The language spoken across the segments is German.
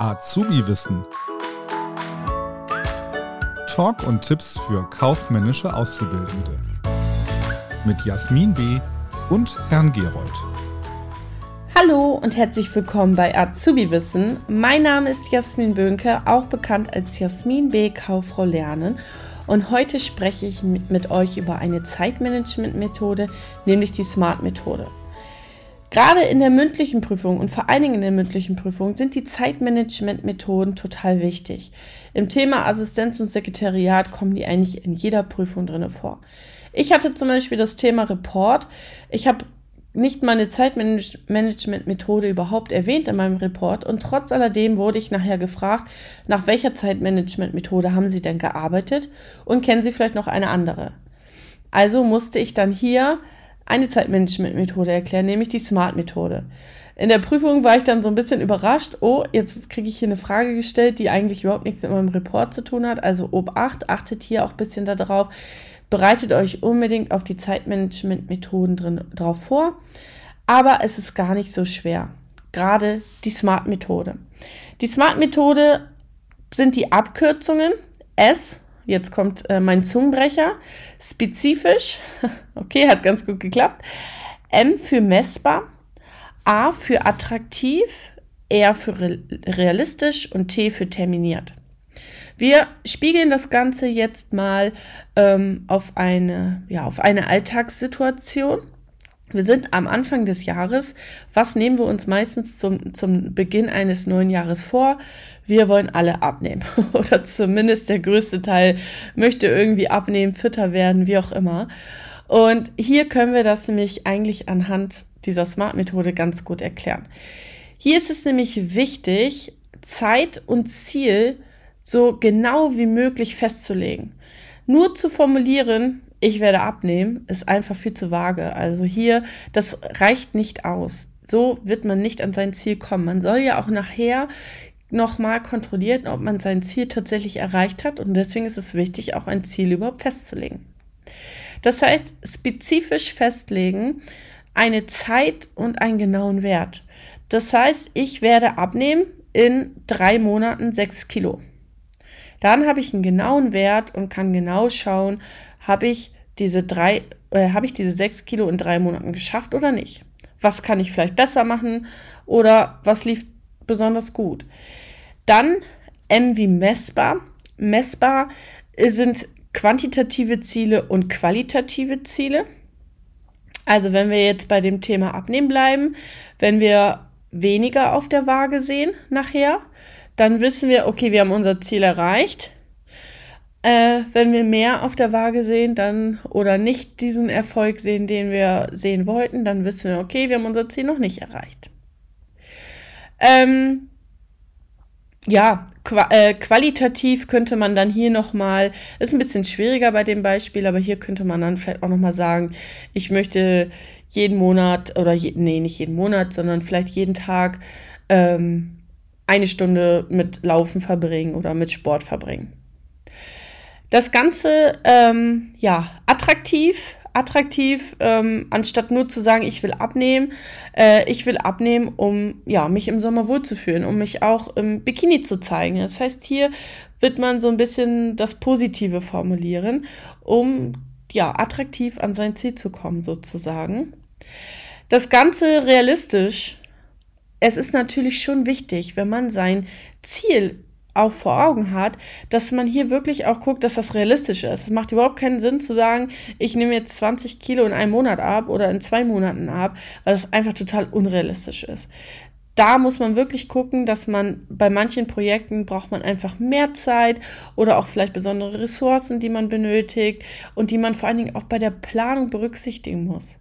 Azubi-Wissen. Talk und Tipps für kaufmännische Auszubildende. Mit Jasmin B. und Herrn Gerold. Hallo und herzlich willkommen bei Azubi Wissen. Mein Name ist Jasmin Böhnke, auch bekannt als Jasmin B. Kauffrau Lernen. Und heute spreche ich mit euch über eine Zeitmanagement-Methode, nämlich die SMART-Methode. Gerade in der mündlichen Prüfung und vor allen Dingen in der mündlichen Prüfung sind die Zeitmanagement-Methoden total wichtig. Im Thema Assistenz und Sekretariat kommen die eigentlich in jeder Prüfung drin vor. Ich hatte zum Beispiel das Thema Report. Ich habe nicht meine Zeitmanagement-Methode überhaupt erwähnt in meinem Report und trotz alledem wurde ich nachher gefragt, nach welcher Zeitmanagement-Methode haben Sie denn gearbeitet und kennen Sie vielleicht noch eine andere? Also musste ich dann hier eine Zeitmanagement-Methode erklären, nämlich die SMART-Methode. In der Prüfung war ich dann so ein bisschen überrascht. Oh, jetzt kriege ich hier eine Frage gestellt, die eigentlich überhaupt nichts mit meinem Report zu tun hat. Also Obacht, achtet hier auch ein bisschen darauf. Bereitet euch unbedingt auf die Zeitmanagement-Methoden drauf vor. Aber es ist gar nicht so schwer. Gerade die SMART-Methode. Die SMART-Methode sind die Abkürzungen S Jetzt kommt äh, mein Zungenbrecher. Spezifisch. Okay, hat ganz gut geklappt. M für messbar. A für attraktiv. R für realistisch und T für terminiert. Wir spiegeln das Ganze jetzt mal ähm, auf, eine, ja, auf eine Alltagssituation. Wir sind am Anfang des Jahres. Was nehmen wir uns meistens zum, zum Beginn eines neuen Jahres vor? Wir wollen alle abnehmen. Oder zumindest der größte Teil möchte irgendwie abnehmen, fitter werden, wie auch immer. Und hier können wir das nämlich eigentlich anhand dieser Smart-Methode ganz gut erklären. Hier ist es nämlich wichtig, Zeit und Ziel so genau wie möglich festzulegen. Nur zu formulieren, ich werde abnehmen, ist einfach viel zu vage. Also hier, das reicht nicht aus. So wird man nicht an sein Ziel kommen. Man soll ja auch nachher nochmal kontrollieren, ob man sein Ziel tatsächlich erreicht hat. Und deswegen ist es wichtig, auch ein Ziel überhaupt festzulegen. Das heißt, spezifisch festlegen, eine Zeit und einen genauen Wert. Das heißt, ich werde abnehmen in drei Monaten sechs Kilo. Dann habe ich einen genauen Wert und kann genau schauen, habe ich diese drei, äh, habe ich diese sechs Kilo in drei Monaten geschafft oder nicht? Was kann ich vielleicht besser machen oder was lief besonders gut? Dann M wie messbar. Messbar sind quantitative Ziele und qualitative Ziele. Also wenn wir jetzt bei dem Thema Abnehmen bleiben, wenn wir weniger auf der Waage sehen nachher, dann wissen wir, okay, wir haben unser Ziel erreicht. Äh, wenn wir mehr auf der Waage sehen, dann oder nicht diesen Erfolg sehen, den wir sehen wollten, dann wissen wir, okay, wir haben unser Ziel noch nicht erreicht. Ähm, ja, qua äh, qualitativ könnte man dann hier nochmal, ist ein bisschen schwieriger bei dem Beispiel, aber hier könnte man dann vielleicht auch nochmal sagen, ich möchte jeden Monat oder je, nee, nicht jeden Monat, sondern vielleicht jeden Tag ähm, eine Stunde mit Laufen verbringen oder mit Sport verbringen. Das Ganze, ähm, ja, attraktiv, attraktiv, ähm, anstatt nur zu sagen, ich will abnehmen. Äh, ich will abnehmen, um ja, mich im Sommer wohlzufühlen, um mich auch im Bikini zu zeigen. Das heißt, hier wird man so ein bisschen das Positive formulieren, um ja, attraktiv an sein Ziel zu kommen, sozusagen. Das Ganze realistisch. Es ist natürlich schon wichtig, wenn man sein Ziel auch vor Augen hat, dass man hier wirklich auch guckt, dass das realistisch ist. Es macht überhaupt keinen Sinn zu sagen, ich nehme jetzt 20 Kilo in einem Monat ab oder in zwei Monaten ab, weil das einfach total unrealistisch ist. Da muss man wirklich gucken, dass man bei manchen Projekten braucht man einfach mehr Zeit oder auch vielleicht besondere Ressourcen, die man benötigt und die man vor allen Dingen auch bei der Planung berücksichtigen muss.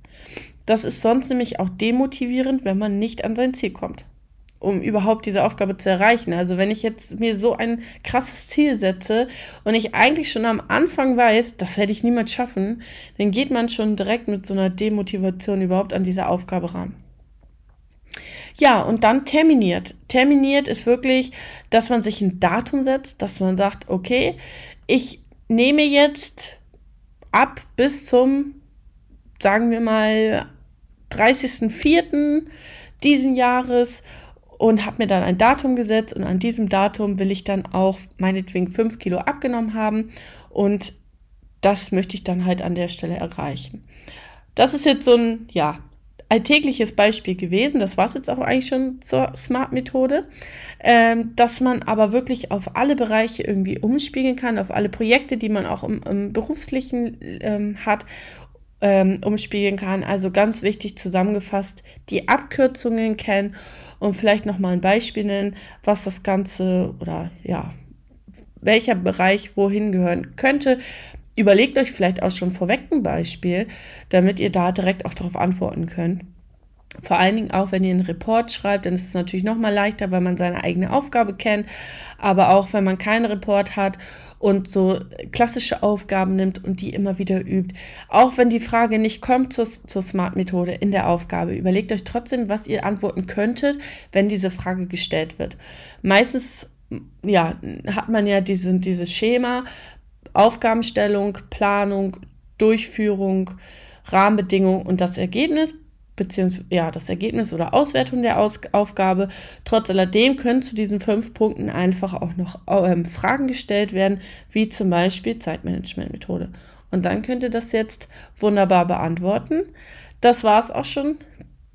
Das ist sonst nämlich auch demotivierend, wenn man nicht an sein Ziel kommt um überhaupt diese Aufgabe zu erreichen. Also wenn ich jetzt mir so ein krasses Ziel setze und ich eigentlich schon am Anfang weiß, das werde ich niemals schaffen, dann geht man schon direkt mit so einer Demotivation überhaupt an diese Aufgabe ran. Ja, und dann terminiert. Terminiert ist wirklich, dass man sich ein Datum setzt, dass man sagt, okay, ich nehme jetzt ab bis zum, sagen wir mal, 30.04. diesen Jahres und habe mir dann ein Datum gesetzt und an diesem Datum will ich dann auch meinetwegen 5 Kilo abgenommen haben und das möchte ich dann halt an der Stelle erreichen. Das ist jetzt so ein, ja, alltägliches Beispiel gewesen. Das war es jetzt auch eigentlich schon zur Smart-Methode, ähm, dass man aber wirklich auf alle Bereiche irgendwie umspiegeln kann, auf alle Projekte, die man auch im, im beruflichen ähm, hat, ähm, umspiegeln kann. Also ganz wichtig zusammengefasst, die Abkürzungen kennen und vielleicht noch mal ein Beispiel nennen, was das Ganze oder ja, welcher Bereich wohin gehören könnte. Überlegt euch vielleicht auch schon vorweg ein Beispiel, damit ihr da direkt auch darauf antworten könnt. Vor allen Dingen auch, wenn ihr einen Report schreibt, dann ist es natürlich noch mal leichter, weil man seine eigene Aufgabe kennt. Aber auch, wenn man keinen Report hat und so klassische Aufgaben nimmt und die immer wieder übt. Auch wenn die Frage nicht kommt zur, zur Smart-Methode in der Aufgabe, überlegt euch trotzdem, was ihr antworten könntet, wenn diese Frage gestellt wird. Meistens ja, hat man ja diese, dieses Schema, Aufgabenstellung, Planung, Durchführung, Rahmenbedingungen und das Ergebnis, beziehungsweise ja, das Ergebnis oder Auswertung der Aus Aufgabe. Trotz alledem können zu diesen fünf Punkten einfach auch noch ähm, Fragen gestellt werden, wie zum Beispiel Zeitmanagement-Methode. Und dann könnt ihr das jetzt wunderbar beantworten. Das war es auch schon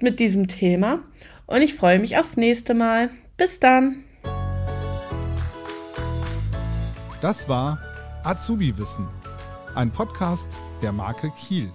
mit diesem Thema und ich freue mich aufs nächste Mal. Bis dann! Das war Azubi Wissen, ein Podcast der Marke Kiel.